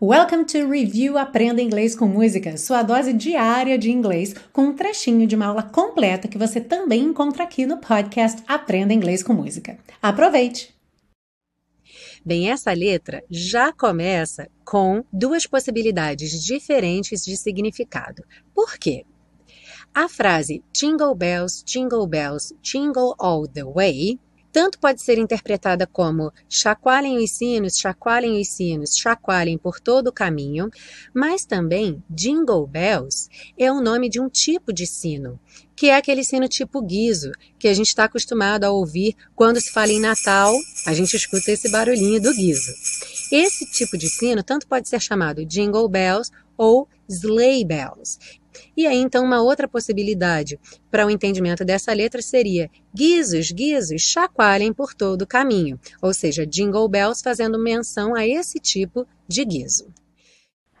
Welcome to Review Aprenda Inglês com Música, sua dose diária de inglês, com um trechinho de uma aula completa que você também encontra aqui no podcast Aprenda Inglês com Música. Aproveite! Bem, essa letra já começa com duas possibilidades diferentes de significado. Por quê? A frase Jingle Bells, Jingle Bells, Jingle All the Way tanto pode ser interpretada como chacoalhem os sinos, chacoalhem os sinos, chacoalhem por todo o caminho, mas também Jingle Bells é o nome de um tipo de sino, que é aquele sino tipo guiso, que a gente está acostumado a ouvir quando se fala em Natal, a gente escuta esse barulhinho do guiso. Esse tipo de sino tanto pode ser chamado Jingle Bells ou Sleigh Bells. E aí, então, uma outra possibilidade para o entendimento dessa letra seria guizos, guizos, chacoalhem por todo o caminho, ou seja, jingle bells fazendo menção a esse tipo de guizo.